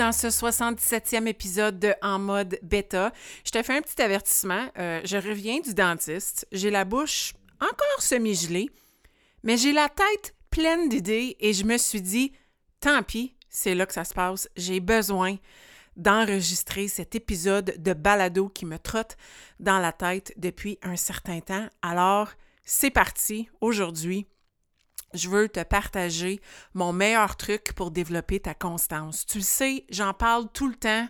Dans ce 77e épisode de En mode bêta. Je te fais un petit avertissement. Euh, je reviens du dentiste. J'ai la bouche encore semi-gelée, mais j'ai la tête pleine d'idées et je me suis dit, tant pis, c'est là que ça se passe. J'ai besoin d'enregistrer cet épisode de balado qui me trotte dans la tête depuis un certain temps. Alors, c'est parti. Aujourd'hui, je veux te partager mon meilleur truc pour développer ta constance. Tu le sais, j'en parle tout le temps.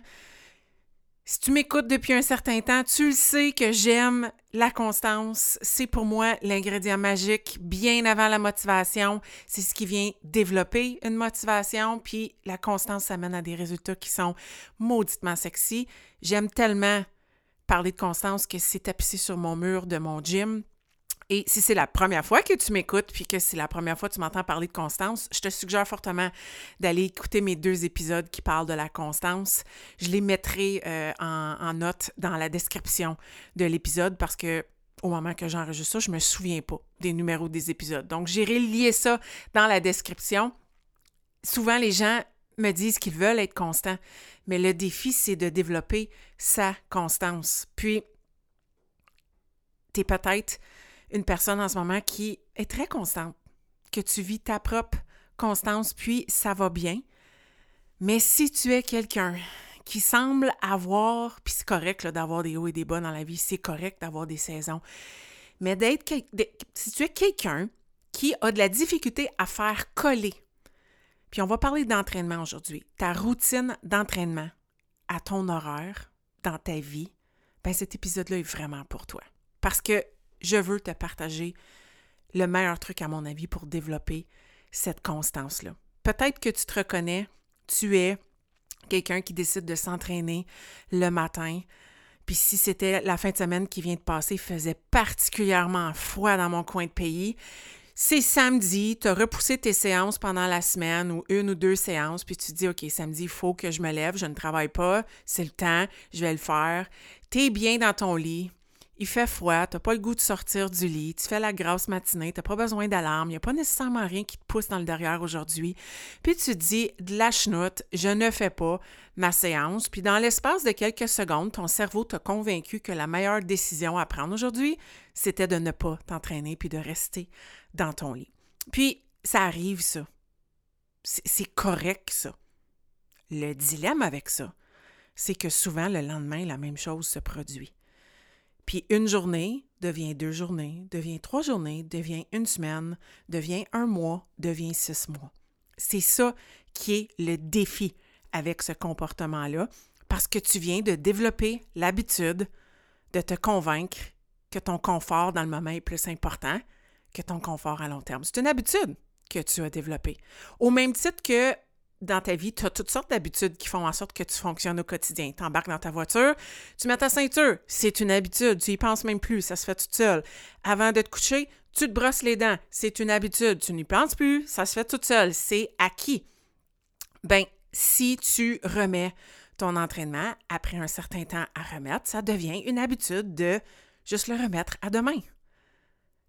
Si tu m'écoutes depuis un certain temps, tu le sais que j'aime la constance. C'est pour moi l'ingrédient magique bien avant la motivation. C'est ce qui vient développer une motivation. Puis la constance, ça mène à des résultats qui sont mauditement sexy. J'aime tellement parler de constance que c'est tapissé sur mon mur de mon gym. Et si c'est la première fois que tu m'écoutes, puis que c'est la première fois que tu m'entends parler de constance, je te suggère fortement d'aller écouter mes deux épisodes qui parlent de la constance. Je les mettrai euh, en, note dans la description de l'épisode parce que au moment que j'enregistre ça, je me souviens pas des numéros des épisodes. Donc, j'irai lier ça dans la description. Souvent, les gens me disent qu'ils veulent être constants, mais le défi, c'est de développer sa constance. Puis, tu es peut-être une personne en ce moment qui est très constante, que tu vis ta propre constance, puis ça va bien. Mais si tu es quelqu'un qui semble avoir, puis c'est correct d'avoir des hauts et des bas dans la vie, c'est correct d'avoir des saisons, mais d'être, si tu es quelqu'un qui a de la difficulté à faire coller, puis on va parler d'entraînement aujourd'hui, ta routine d'entraînement à ton horaire dans ta vie, ben cet épisode-là est vraiment pour toi. Parce que je veux te partager le meilleur truc, à mon avis, pour développer cette constance-là. Peut-être que tu te reconnais, tu es quelqu'un qui décide de s'entraîner le matin. Puis si c'était la fin de semaine qui vient de passer, faisait particulièrement froid dans mon coin de pays. C'est samedi, tu as repoussé tes séances pendant la semaine ou une ou deux séances, puis tu te dis, OK, samedi, il faut que je me lève, je ne travaille pas, c'est le temps, je vais le faire. Tu es bien dans ton lit, il fait froid, tu n'as pas le goût de sortir du lit, tu fais la grasse matinée, tu n'as pas besoin d'alarme, il n'y a pas nécessairement rien qui te pousse dans le derrière aujourd'hui. Puis tu te dis, de la chenoute, je ne fais pas ma séance. Puis dans l'espace de quelques secondes, ton cerveau t'a convaincu que la meilleure décision à prendre aujourd'hui, c'était de ne pas t'entraîner puis de rester dans ton lit. Puis ça arrive, ça. C'est correct, ça. Le dilemme avec ça, c'est que souvent, le lendemain, la même chose se produit. Puis une journée devient deux journées, devient trois journées, devient une semaine, devient un mois, devient six mois. C'est ça qui est le défi avec ce comportement-là, parce que tu viens de développer l'habitude de te convaincre que ton confort dans le moment est plus important que ton confort à long terme. C'est une habitude que tu as développée. Au même titre que dans ta vie, tu as toutes sortes d'habitudes qui font en sorte que tu fonctionnes au quotidien. Tu embarques dans ta voiture, tu mets ta ceinture, c'est une habitude, tu y penses même plus, ça se fait tout seul. Avant de te coucher, tu te brosses les dents, c'est une habitude, tu n'y penses plus, ça se fait tout seul, c'est acquis. Ben, si tu remets ton entraînement après un certain temps à remettre, ça devient une habitude de juste le remettre à demain.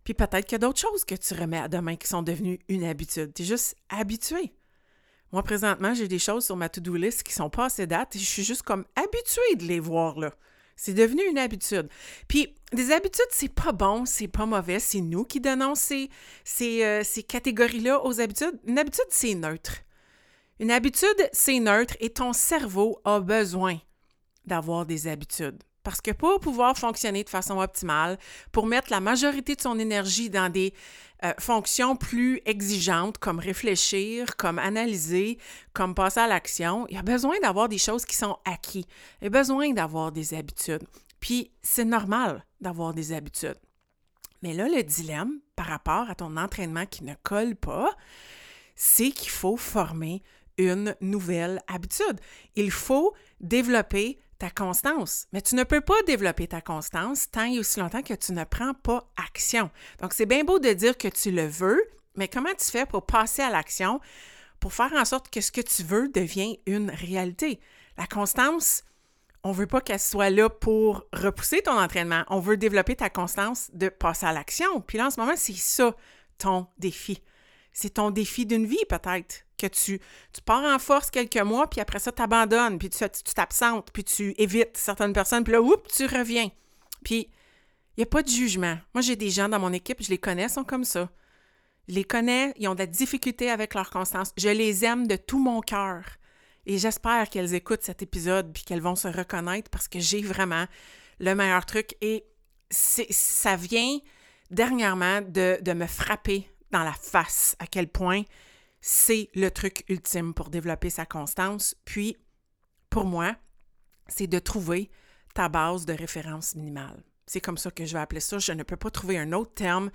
Puis peut-être qu'il y a d'autres choses que tu remets à demain qui sont devenues une habitude. Tu es juste habitué. Moi, présentement, j'ai des choses sur ma to-do list qui sont pas assez dates et je suis juste comme habituée de les voir là. C'est devenu une habitude. Puis, des habitudes, c'est pas bon, c'est pas mauvais, c'est nous qui donnons ces, ces, euh, ces catégories-là aux habitudes. Une habitude, c'est neutre. Une habitude, c'est neutre et ton cerveau a besoin d'avoir des habitudes. Parce que pour pouvoir fonctionner de façon optimale, pour mettre la majorité de son énergie dans des euh, fonctions plus exigeantes comme réfléchir, comme analyser, comme passer à l'action, il y a besoin d'avoir des choses qui sont acquises. Il y a besoin d'avoir des habitudes. Puis c'est normal d'avoir des habitudes. Mais là, le dilemme par rapport à ton entraînement qui ne colle pas, c'est qu'il faut former une nouvelle habitude. Il faut développer ta constance. Mais tu ne peux pas développer ta constance tant et aussi longtemps que tu ne prends pas action. Donc, c'est bien beau de dire que tu le veux, mais comment tu fais pour passer à l'action, pour faire en sorte que ce que tu veux devienne une réalité? La constance, on ne veut pas qu'elle soit là pour repousser ton entraînement. On veut développer ta constance de passer à l'action. Puis là, en ce moment, c'est ça ton défi. C'est ton défi d'une vie, peut-être que tu, tu pars en force quelques mois, puis après ça, tu abandonnes, puis tu t'absentes, puis tu évites certaines personnes, puis là, oups, tu reviens. Puis, il n'y a pas de jugement. Moi, j'ai des gens dans mon équipe, je les connais, sont comme ça. Je les connais, ils ont de la difficulté avec leur constance. Je les aime de tout mon cœur. Et j'espère qu'elles écoutent cet épisode puis qu'elles vont se reconnaître parce que j'ai vraiment le meilleur truc. Et ça vient dernièrement de, de me frapper dans la face à quel point c'est le truc ultime pour développer sa constance. Puis, pour moi, c'est de trouver ta base de référence minimale. C'est comme ça que je vais appeler ça. Je ne peux pas trouver un autre terme.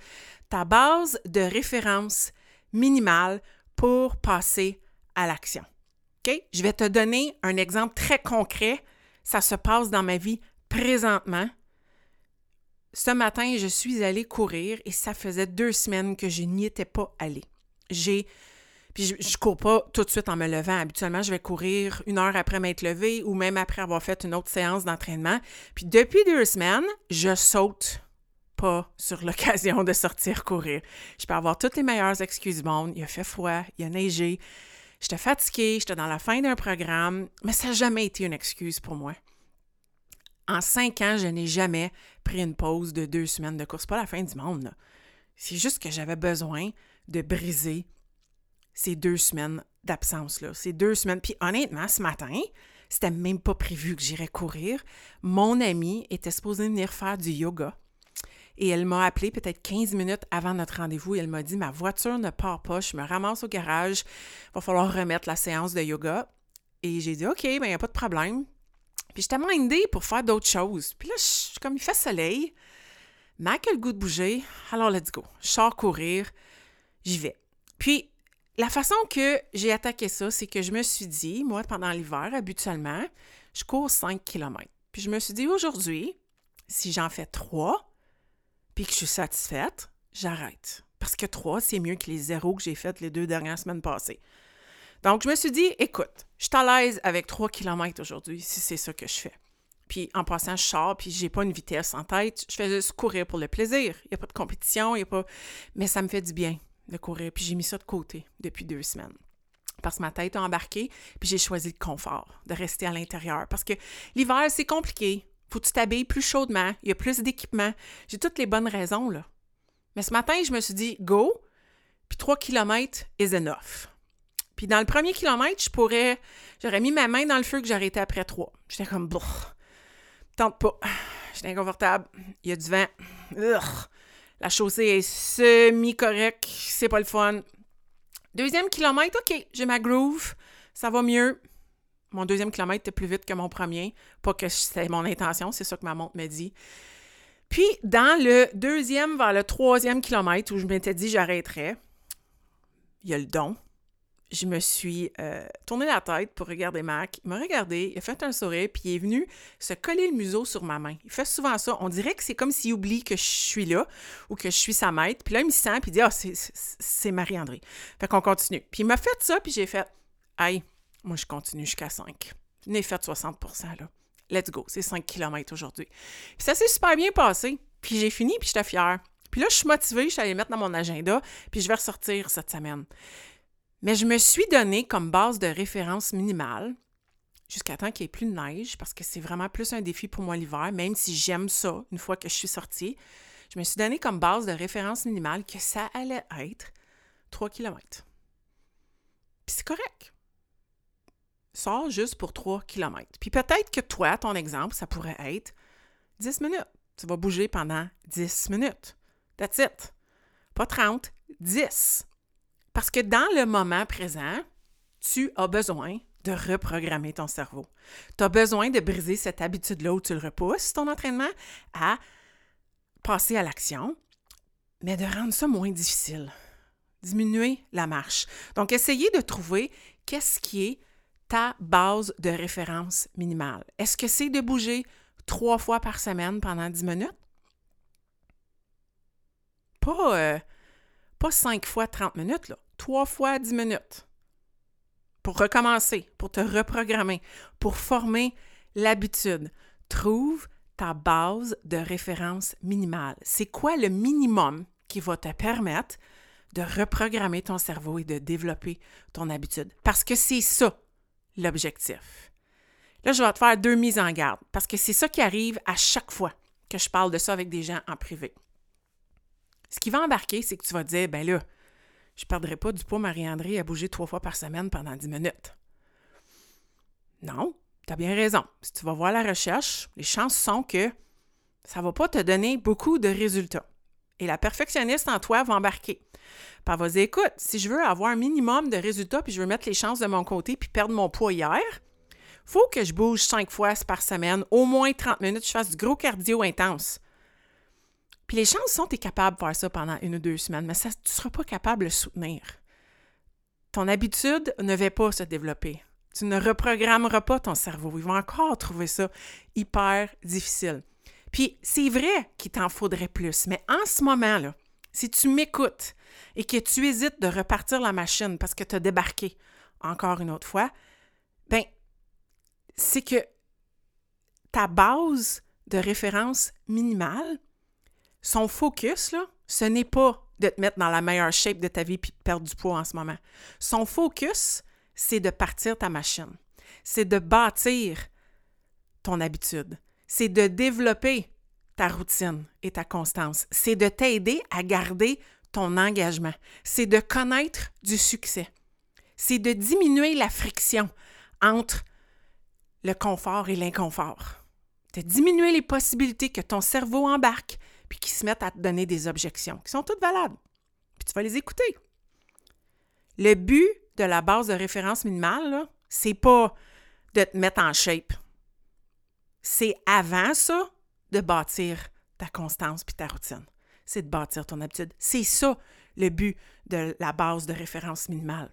Ta base de référence minimale pour passer à l'action. OK? Je vais te donner un exemple très concret. Ça se passe dans ma vie présentement. Ce matin, je suis allée courir et ça faisait deux semaines que je n'y étais pas allée. J'ai puis je, cours pas tout de suite en me levant. Habituellement, je vais courir une heure après m'être levée ou même après avoir fait une autre séance d'entraînement. Puis depuis deux semaines, je saute pas sur l'occasion de sortir courir. Je peux avoir toutes les meilleures excuses du monde. Il a fait froid, il a neigé, j'étais fatiguée, j'étais dans la fin d'un programme, mais ça n'a jamais été une excuse pour moi. En cinq ans, je n'ai jamais pris une pause de deux semaines de course. Pas la fin du monde. C'est juste que j'avais besoin de briser ces deux semaines d'absence-là. Ces deux semaines. Puis honnêtement, ce matin, c'était même pas prévu que j'irais courir. Mon amie était supposée venir faire du yoga. Et elle m'a appelé peut-être 15 minutes avant notre rendez-vous elle m'a dit Ma voiture ne part pas, je me ramasse au garage, il va falloir remettre la séance de yoga. Et j'ai dit OK, ben il n'y a pas de problème. Puis j'étais mindée pour faire d'autres choses. Puis là, comme il fait soleil, mais que le goût de bouger, alors let's go. Je sors courir, j'y vais. Puis la façon que j'ai attaqué ça, c'est que je me suis dit, moi, pendant l'hiver, habituellement, je cours 5 km. Puis je me suis dit, aujourd'hui, si j'en fais 3, puis que je suis satisfaite, j'arrête. Parce que 3, c'est mieux que les zéros que j'ai fait les deux dernières semaines passées. Donc, je me suis dit, écoute, je suis à l'aise avec 3 km aujourd'hui, si c'est ça que je fais. Puis en passant, je sors, puis j'ai pas une vitesse en tête. Je fais juste courir pour le plaisir. Il n'y a pas de compétition, il a pas. Mais ça me fait du bien de courir. Puis j'ai mis ça de côté depuis deux semaines. Parce que ma tête a embarqué, puis j'ai choisi le confort, de rester à l'intérieur. Parce que l'hiver, c'est compliqué. Faut que tu t'habilles plus chaudement, il y a plus d'équipement. J'ai toutes les bonnes raisons, là. Mais ce matin, je me suis dit, go, puis trois kilomètres is enough. Puis dans le premier kilomètre, je pourrais, j'aurais mis ma main dans le feu que j'aurais été après trois. J'étais comme, bon, tente pas. J'étais inconfortable. Il y a du vent. La chaussée est semi-correcte, c'est pas le fun. Deuxième kilomètre, OK, j'ai ma groove, ça va mieux. Mon deuxième kilomètre était plus vite que mon premier. Pas que c'était mon intention, c'est ça que ma montre me dit. Puis, dans le deuxième vers le troisième kilomètre où je m'étais dit j'arrêterais, il y a le don je me suis euh, tourné la tête pour regarder Mac. Il m'a regardé, il a fait un sourire, puis il est venu se coller le museau sur ma main. Il fait souvent ça. On dirait que c'est comme s'il oublie que je suis là ou que je suis sa maître. Puis là, il me sent, puis il dit Ah, c'est Marie-André. Fait qu'on continue. Puis il m'a fait ça, puis j'ai fait Aïe, moi, je continue jusqu'à 5. Je n'ai fait 60 là. Let's go. C'est 5 km aujourd'hui. Puis ça s'est super bien passé. Puis j'ai fini, puis j'étais fière. Puis là, je suis motivée, je suis allée mettre dans mon agenda, puis je vais ressortir cette semaine. Mais je me suis donné comme base de référence minimale jusqu'à temps qu'il n'y ait plus de neige, parce que c'est vraiment plus un défi pour moi l'hiver, même si j'aime ça une fois que je suis sortie. Je me suis donné comme base de référence minimale que ça allait être 3 km. Puis c'est correct. Sors juste pour 3 km. Puis peut-être que toi, ton exemple, ça pourrait être 10 minutes. Tu vas bouger pendant 10 minutes. That's it. Pas 30, 10. Parce que dans le moment présent, tu as besoin de reprogrammer ton cerveau. Tu as besoin de briser cette habitude-là où tu le repousses, ton entraînement, à passer à l'action. mais de rendre ça moins difficile. Diminuer la marche. Donc, essayez de trouver qu'est-ce qui est ta base de référence minimale. Est-ce que c'est de bouger trois fois par semaine pendant 10 minutes? Pas, euh, pas cinq fois 30 minutes, là. Trois fois 10 minutes. Pour recommencer, pour te reprogrammer, pour former l'habitude. Trouve ta base de référence minimale. C'est quoi le minimum qui va te permettre de reprogrammer ton cerveau et de développer ton habitude? Parce que c'est ça l'objectif. Là, je vais te faire deux mises en garde parce que c'est ça qui arrive à chaque fois que je parle de ça avec des gens en privé. Ce qui va embarquer, c'est que tu vas te dire, ben là, je ne perdrai pas du poids, Marie-André, à bouger trois fois par semaine pendant dix minutes. Non, tu as bien raison. Si tu vas voir la recherche, les chances sont que ça ne va pas te donner beaucoup de résultats. Et la perfectionniste en toi va embarquer. Puis elle va écoute, si je veux avoir un minimum de résultats, puis je veux mettre les chances de mon côté, puis perdre mon poids hier, faut que je bouge cinq fois par semaine, au moins 30 minutes, je fasse du gros cardio intense. Puis les chances sont que capable de faire ça pendant une ou deux semaines, mais ça, tu ne seras pas capable de le soutenir. Ton habitude ne va pas se développer. Tu ne reprogrammeras pas ton cerveau. Ils vont encore trouver ça hyper difficile. Puis c'est vrai qu'il t'en faudrait plus, mais en ce moment-là, si tu m'écoutes et que tu hésites de repartir la machine parce que tu as débarqué encore une autre fois, ben c'est que ta base de référence minimale, son focus, là, ce n'est pas de te mettre dans la meilleure shape de ta vie puis de perdre du poids en ce moment. Son focus, c'est de partir ta machine. C'est de bâtir ton habitude. C'est de développer ta routine et ta constance. C'est de t'aider à garder ton engagement. C'est de connaître du succès. C'est de diminuer la friction entre le confort et l'inconfort. De diminuer les possibilités que ton cerveau embarque puis qui se mettent à te donner des objections, qui sont toutes valables. Puis tu vas les écouter. Le but de la base de référence minimale, c'est pas de te mettre en shape. C'est avant ça de bâtir ta constance puis ta routine. C'est de bâtir ton habitude. C'est ça le but de la base de référence minimale.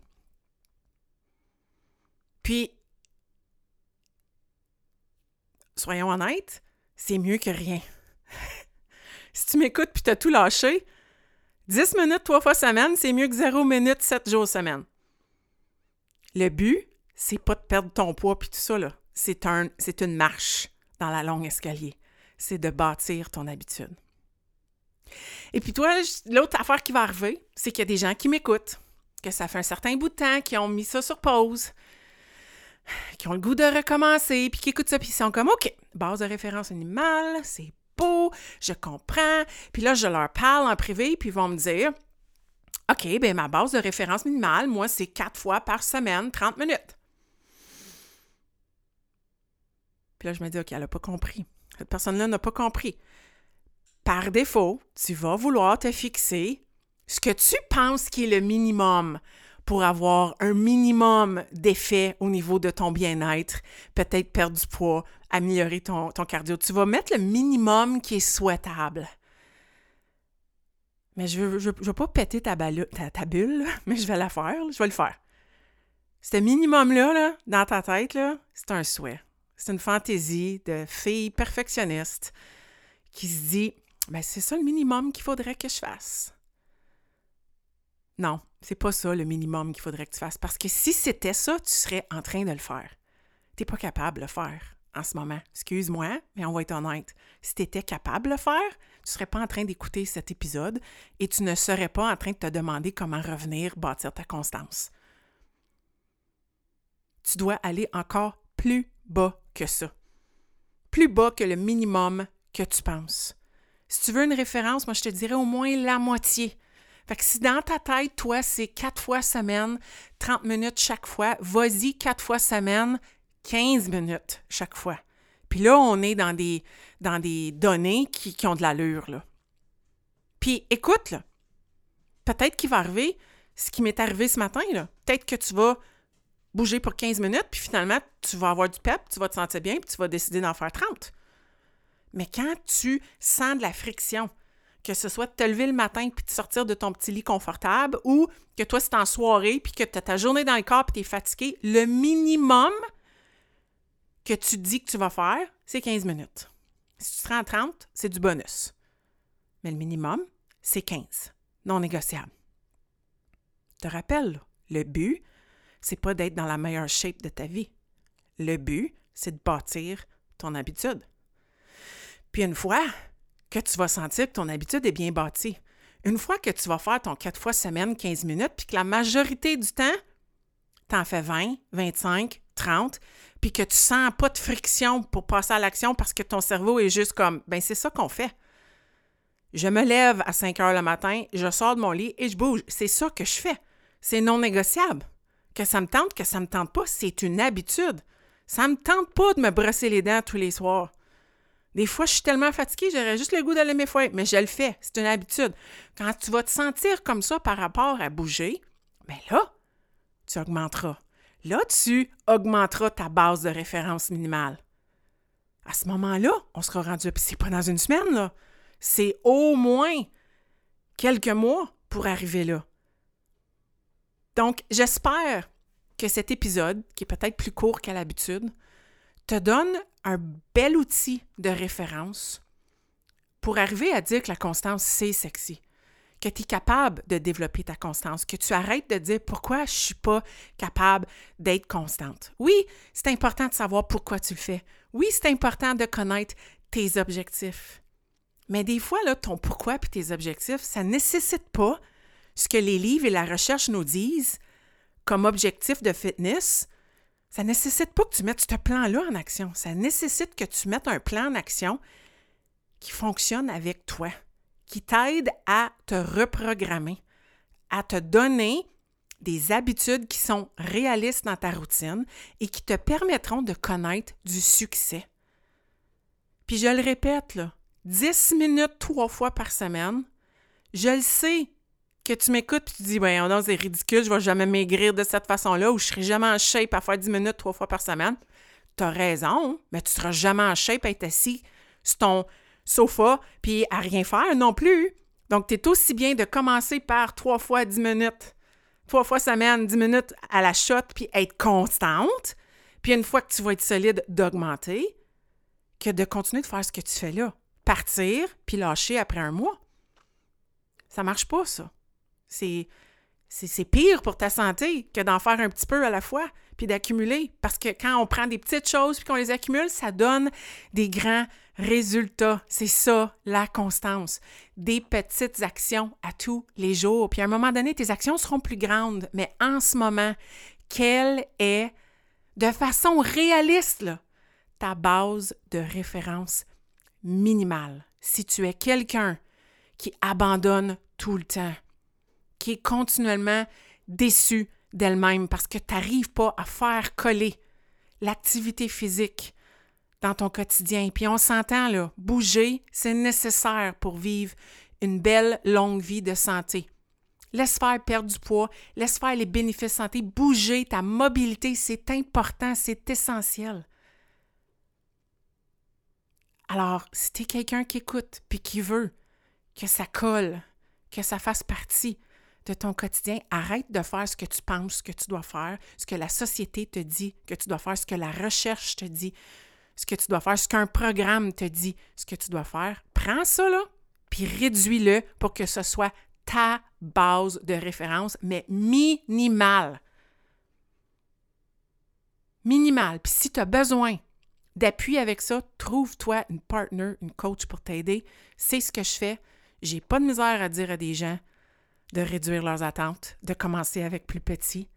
Puis, soyons honnêtes, c'est mieux que rien. Si tu m'écoutes puis tu as tout lâché, 10 minutes trois fois semaine, c'est mieux que 0 minutes 7 jours semaine. Le but, c'est pas de perdre ton poids puis tout ça, là. C'est un, une marche dans la longue escalier. C'est de bâtir ton habitude. Et puis toi, l'autre affaire qui va arriver, c'est qu'il y a des gens qui m'écoutent, que ça fait un certain bout de temps, qui ont mis ça sur pause, qui ont le goût de recommencer, puis qui écoutent ça, puis ils sont comme, OK, base de référence animale, c'est je comprends. Puis là, je leur parle en privé, puis ils vont me dire OK, bien, ma base de référence minimale, moi, c'est quatre fois par semaine, 30 minutes. Puis là, je me dis OK, elle n'a pas compris. Cette personne-là n'a pas compris. Par défaut, tu vas vouloir te fixer ce que tu penses qui est le minimum pour avoir un minimum d'effet au niveau de ton bien-être, peut-être perdre du poids, améliorer ton, cardio. Tu vas mettre le minimum qui est souhaitable. Mais je ne veux pas péter ta, ta, bulle, mais je vais la faire, je vais le faire. Ce minimum-là, là, dans ta tête, c'est un souhait. C'est une fantaisie de fille perfectionniste qui se dit ben, c'est ça le minimum qu'il faudrait que je fasse. Non, c'est pas ça le minimum qu'il faudrait que tu fasses. Parce que si c'était ça, tu serais en train de le faire. Tu n'es pas capable de le faire en ce moment. Excuse-moi, mais on va être honnête. Si tu étais capable de le faire, tu serais pas en train d'écouter cet épisode et tu ne serais pas en train de te demander comment revenir bâtir ta constance. Tu dois aller encore plus bas que ça. Plus bas que le minimum que tu penses. Si tu veux une référence, moi je te dirais au moins la moitié. Fait que si dans ta tête, toi, c'est quatre fois semaine, 30 minutes chaque fois, vas-y quatre fois semaine, 15 minutes chaque fois. Puis là, on est dans des, dans des données qui, ont de l'allure. Puis écoute, là, peut-être qu'il va arriver ce qui m'est arrivé ce matin, là. Peut-être que tu vas bouger pour 15 minutes, puis finalement, tu vas avoir du pep, tu vas te sentir bien, puis tu vas décider d'en faire 30. Mais quand tu sens de la friction, que ce soit de te lever le matin puis de sortir de ton petit lit confortable ou que toi, c'est en soirée puis que tu as ta journée dans le corps puis tu es fatigué, le minimum que tu dis que tu vas faire, c'est 15 minutes. Si tu te rends à 30, c'est du bonus. Mais le minimum, c'est 15, non négociable. Te rappelle, le but, c'est pas d'être dans la meilleure shape de ta vie. Le but, c'est de bâtir ton habitude. Puis une fois que tu vas sentir que ton habitude est bien bâtie, une fois que tu vas faire ton 4 fois semaine, 15 minutes, puis que la majorité du temps, tu en fais 20, 25, 30, puis que tu sens pas de friction pour passer à l'action parce que ton cerveau est juste comme, ben c'est ça qu'on fait. Je me lève à 5 heures le matin, je sors de mon lit et je bouge. C'est ça que je fais. C'est non négociable. Que ça me tente, que ça me tente pas, c'est une habitude. Ça me tente pas de me brosser les dents tous les soirs. Des fois, je suis tellement fatiguée, j'aurais juste le goût d'aller mes fouets, mais je le fais, c'est une habitude. Quand tu vas te sentir comme ça par rapport à bouger, ben là, tu augmenteras. Là, tu augmenteras ta base de référence minimale. À ce moment-là, on sera rendu, puis c'est pas dans une semaine, là. C'est au moins quelques mois pour arriver là. Donc, j'espère que cet épisode, qui est peut-être plus court qu'à l'habitude, te donne un bel outil de référence pour arriver à dire que la constance, c'est sexy, que tu es capable de développer ta constance, que tu arrêtes de dire pourquoi je ne suis pas capable d'être constante. Oui, c'est important de savoir pourquoi tu le fais. Oui, c'est important de connaître tes objectifs. Mais des fois, là, ton pourquoi et tes objectifs, ça ne nécessite pas ce que les livres et la recherche nous disent comme objectif de fitness, ça ne nécessite pas que tu mettes ce plan-là en action. Ça nécessite que tu mettes un plan en action qui fonctionne avec toi, qui t'aide à te reprogrammer, à te donner des habitudes qui sont réalistes dans ta routine et qui te permettront de connaître du succès. Puis je le répète, là, 10 minutes trois fois par semaine, je le sais, que tu m'écoutes et tu dis, ben, non, c'est ridicule, je vais jamais maigrir de cette façon-là ou je serai jamais en shape à faire 10 minutes trois fois par semaine. Tu as raison, mais tu seras jamais en shape à être assis sur ton sofa puis à rien faire non plus. Donc, tu aussi bien de commencer par trois fois 10 minutes, trois fois semaine, 10 minutes à la shot puis être constante. Puis une fois que tu vas être solide, d'augmenter que de continuer de faire ce que tu fais là. Partir puis lâcher après un mois. Ça marche pas, ça. C'est, pire pour ta santé que d'en faire un petit peu à la fois, puis d'accumuler. Parce que quand on prend des petites choses puis qu'on les accumule, ça donne des grands résultats. C'est ça, la constance. Des petites actions à tous les jours. Puis à un moment donné, tes actions seront plus grandes. Mais en ce moment, quelle est, de façon réaliste, ta base de référence minimale? Si tu es quelqu'un qui abandonne tout le temps, qui est continuellement déçue d'elle-même parce que tu n'arrives pas à faire coller l'activité physique dans ton quotidien. Puis on s'entend, là, bouger, c'est nécessaire pour vivre une belle, longue vie de santé. Laisse faire perdre du poids, laisse faire les bénéfices santé, bouger, ta mobilité, c'est important, c'est essentiel. Alors, si tu es quelqu'un qui écoute puis qui veut que ça colle, que ça fasse partie de ton quotidien, arrête de faire ce que tu penses que tu dois faire, ce que la société te dit que tu dois faire, ce que la recherche te dit, ce que tu dois faire, ce qu'un programme te dit, ce que tu dois faire. Prends ça, là, puis réduis-le pour que ce soit ta base de référence, mais minimale. Minimale. Puis si tu as besoin d'appui avec ça, trouve-toi une partner, une coach pour t'aider. C'est ce que je fais. J'ai pas de misère à dire à des gens de réduire leurs attentes, de commencer avec plus petit.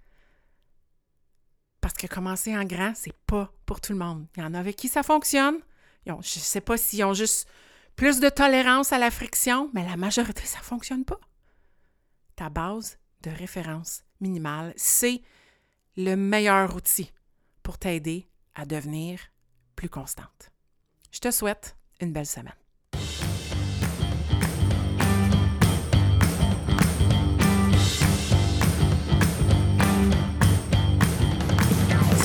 Parce que commencer en grand, c'est pas pour tout le monde. Il y en a avec qui ça fonctionne. je ne sais pas s'ils ont juste plus de tolérance à la friction, mais la majorité, ça ne fonctionne pas. Ta base de référence minimale, c'est le meilleur outil pour t'aider à devenir plus constante. Je te souhaite une belle semaine.